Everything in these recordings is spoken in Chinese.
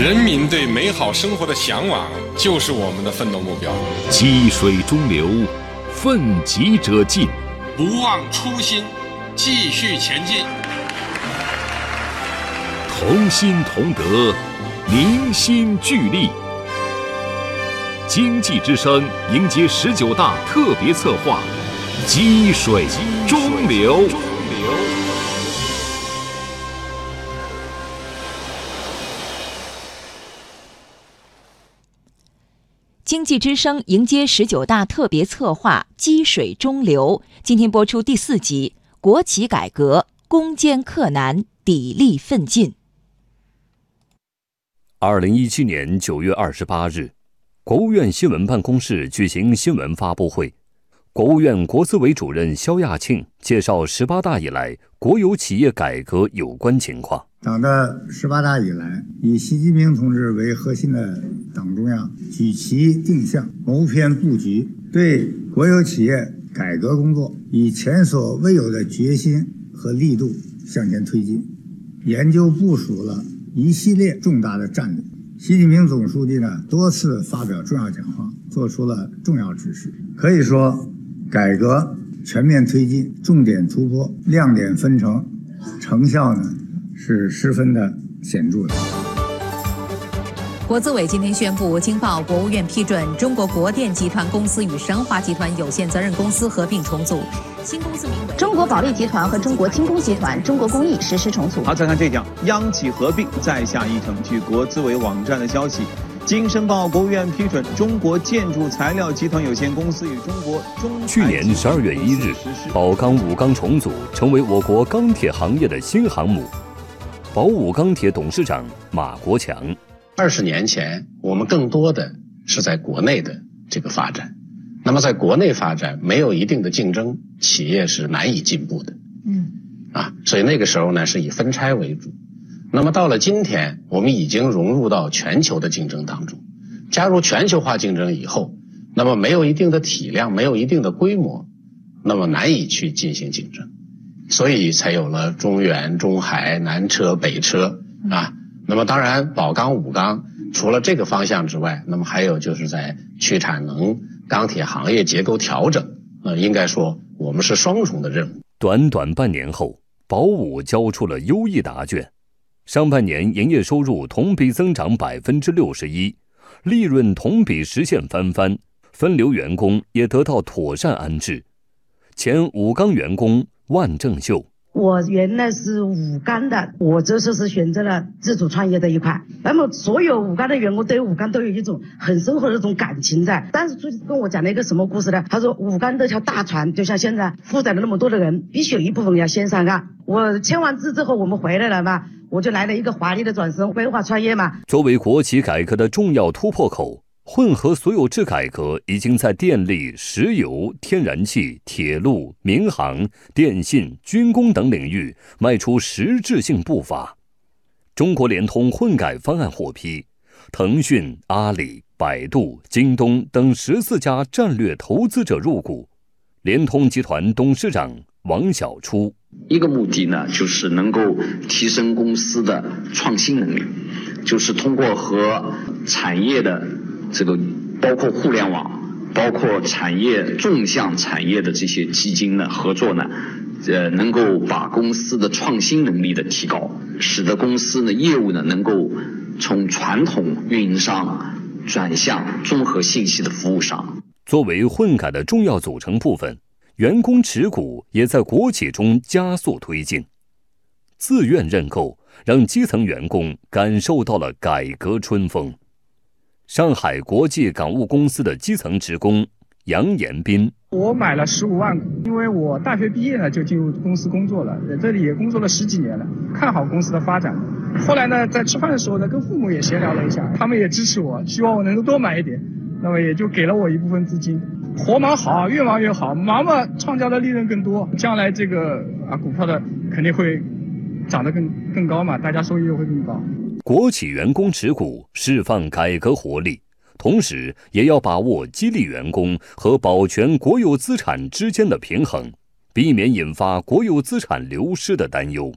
人民对美好生活的向往就是我们的奋斗目标。积水中流，奋楫者进，不忘初心，继续前进。同心同德，凝心聚力。经济之声迎接十九大特别策划：积水中流。经济之声迎接十九大特别策划“积水中流”，今天播出第四集：国企改革攻坚克难，砥砺奋进。二零一七年九月二十八日，国务院新闻办公室举行新闻发布会，国务院国资委主任肖亚庆介绍十八大以来国有企业改革有关情况。党的十八大以来，以习近平同志为核心的党中央举旗定向、谋篇布局，对国有企业改革工作以前所未有的决心和力度向前推进，研究部署了一系列重大的战略。习近平总书记呢多次发表重要讲话，做出了重要指示。可以说，改革全面推进，重点突破，亮点纷呈，成效呢？是十分的显著的。国资委今天宣布，经报国务院批准，中国国电集团公司与神华集团有限责任公司合并重组，新公司名为中国保利集团和中国轻工集团、中国工艺实施重组。好，再看这条，央企合并再下一城。据国资委网站的消息，经申报国务院批准，中国建筑材料集团有限公司与中国中去年十二月一日，宝钢武钢重组，成为我国钢铁行业的新航母。宝武钢铁董事长马国强：二十年前，我们更多的是在国内的这个发展。那么，在国内发展没有一定的竞争，企业是难以进步的。嗯，啊，所以那个时候呢，是以分拆为主。那么到了今天，我们已经融入到全球的竞争当中，加入全球化竞争以后，那么没有一定的体量，没有一定的规模，那么难以去进行竞争。所以才有了中原、中海、南车、北车啊。那么当然，宝钢、武钢除了这个方向之外，那么还有就是在去产能、钢铁行业结构调整。呃，应该说我们是双重的任务。短短半年后，宝武交出了优异答卷。上半年营业收入同比增长百分之六十一，利润同比实现翻番，分流员工也得到妥善安置。前武钢员工。万正秀，我原来是武钢的，我这次是选择了自主创业这一块。那么所有武钢的员工对武钢都有一种很深厚的这种感情在。但是出去跟我讲了一个什么故事呢？他说武钢这条大船就像现在负载了那么多的人，必须有一部分要先上岸。我签完字之后，我们回来了嘛，我就来了一个华丽的转身，规划创业嘛。作为国企改革的重要突破口。混合所有制改革已经在电力、石油、天然气、铁路、民航、电信、军工等领域迈出实质性步伐。中国联通混改方案获批，腾讯、阿里、百度、京东等十四家战略投资者入股。联通集团董事长王小初：一个目的呢，就是能够提升公司的创新能力，就是通过和产业的。这个包括互联网，包括产业纵向产业的这些基金呢合作呢，呃，能够把公司的创新能力的提高，使得公司呢业务呢能够从传统运营商转向综合信息的服务商。作为混改的重要组成部分，员工持股也在国企中加速推进，自愿认购让基层员工感受到了改革春风。上海国际港务公司的基层职工杨延斌，我买了十五万股，因为我大学毕业呢就进入公司工作了，在这里也工作了十几年了，看好公司的发展。后来呢，在吃饭的时候呢，跟父母也闲聊了一下，他们也支持我，希望我能够多买一点，那么也就给了我一部分资金。活忙好，越忙越好，忙嘛创造的利润更多，将来这个啊股票的肯定会涨得更更高嘛，大家收益又会更高。国企员工持股，释放改革活力，同时也要把握激励员工和保全国有资产之间的平衡，避免引发国有资产流失的担忧。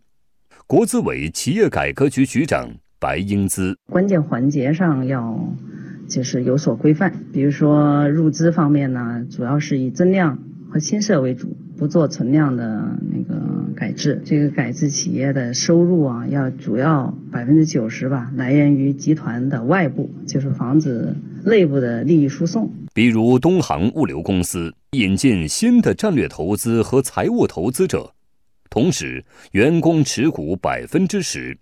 国资委企业改革局局长白英姿。关键环节上要就是有所规范，比如说入资方面呢，主要是以增量和新设为主，不做存量的那个改制。这个改制企业的收入啊，要主要百分之九十吧，来源于集团的外部，就是防止内部的利益输送。比如东航物流公司引进新的战略投资和财务投资者，同时员工持股百分之十。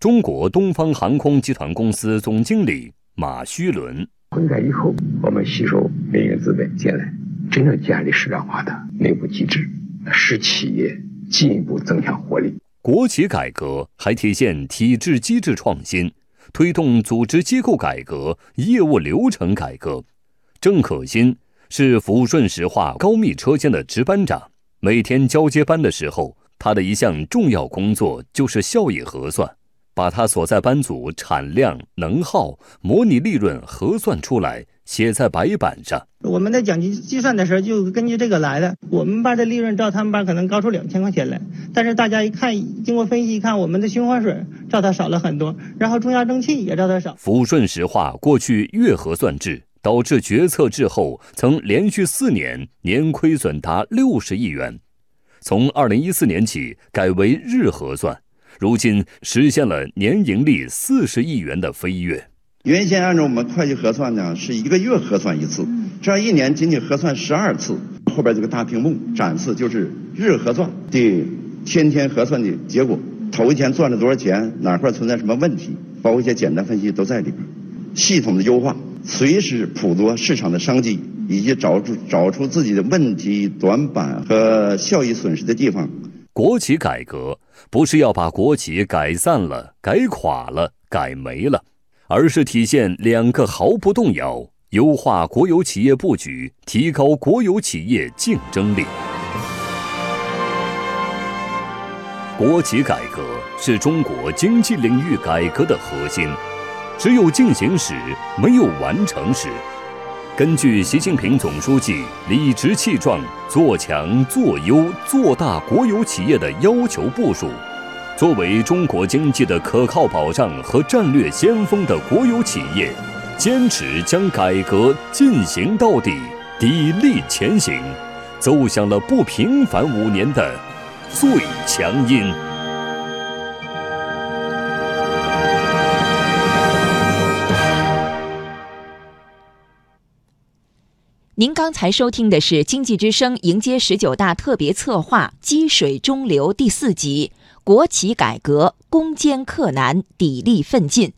中国东方航空集团公司总经理马须伦：混改以后，我们吸收民营资本进来，真正建立市场化的内部机制，使企业进一步增强活力。国企改革还体现体制机制创新，推动组织机构改革、业务流程改革。郑可欣是抚顺石化高密车间的值班长，每天交接班的时候，他的一项重要工作就是效益核算，把他所在班组产量、能耗、模拟利润核算出来，写在白板上。我们的奖金计算的时候就根据这个来的。我们班的利润照他们班可能高出两千块钱来，但是大家一看，经过分析一看，我们的循环水照他少了很多，然后中压蒸汽也照他少。抚顺石化过去月核算制。导致决策滞后，曾连续四年年亏损达六十亿元。从二零一四年起改为日核算，如今实现了年盈利四十亿元的飞跃。原先按照我们会计核算呢，是一个月核算一次，这样一年仅仅核算十二次。后边这个大屏幕展示就是日核算的天天核算的结果，头一天赚了多少钱，哪块存在什么问题，包括一些简单分析都在里边，系统的优化。随时捕捉市场的商机，以及找出找出自己的问题短板和效益损失的地方。国企改革不是要把国企改散了、改垮了、改没了，而是体现两个毫不动摇：优化国有企业布局，提高国有企业竞争力。国企改革是中国经济领域改革的核心。只有进行时，没有完成时。根据习近平总书记理直气壮做强做优做大国有企业的要求部署，作为中国经济的可靠保障和战略先锋的国有企业，坚持将改革进行到底，砥砺前行，奏响了不平凡五年的最强音。您刚才收听的是《经济之声》迎接十九大特别策划《积水中流》第四集《国企改革攻坚克难砥砺奋进》，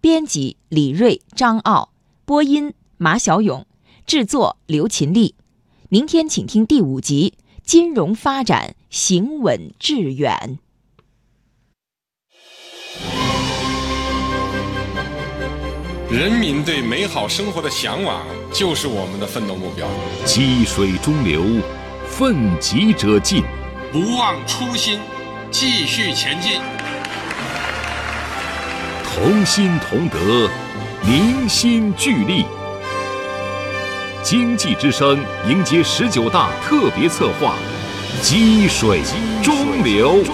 编辑李锐、张傲，播音马小勇，制作刘勤力。明天请听第五集《金融发展行稳致远》。人民对美好生活的向往，就是我们的奋斗目标。积水中流，奋楫者进，不忘初心，继续前进。同心同德，凝心聚力。经济之声迎接十九大特别策划：积水中流。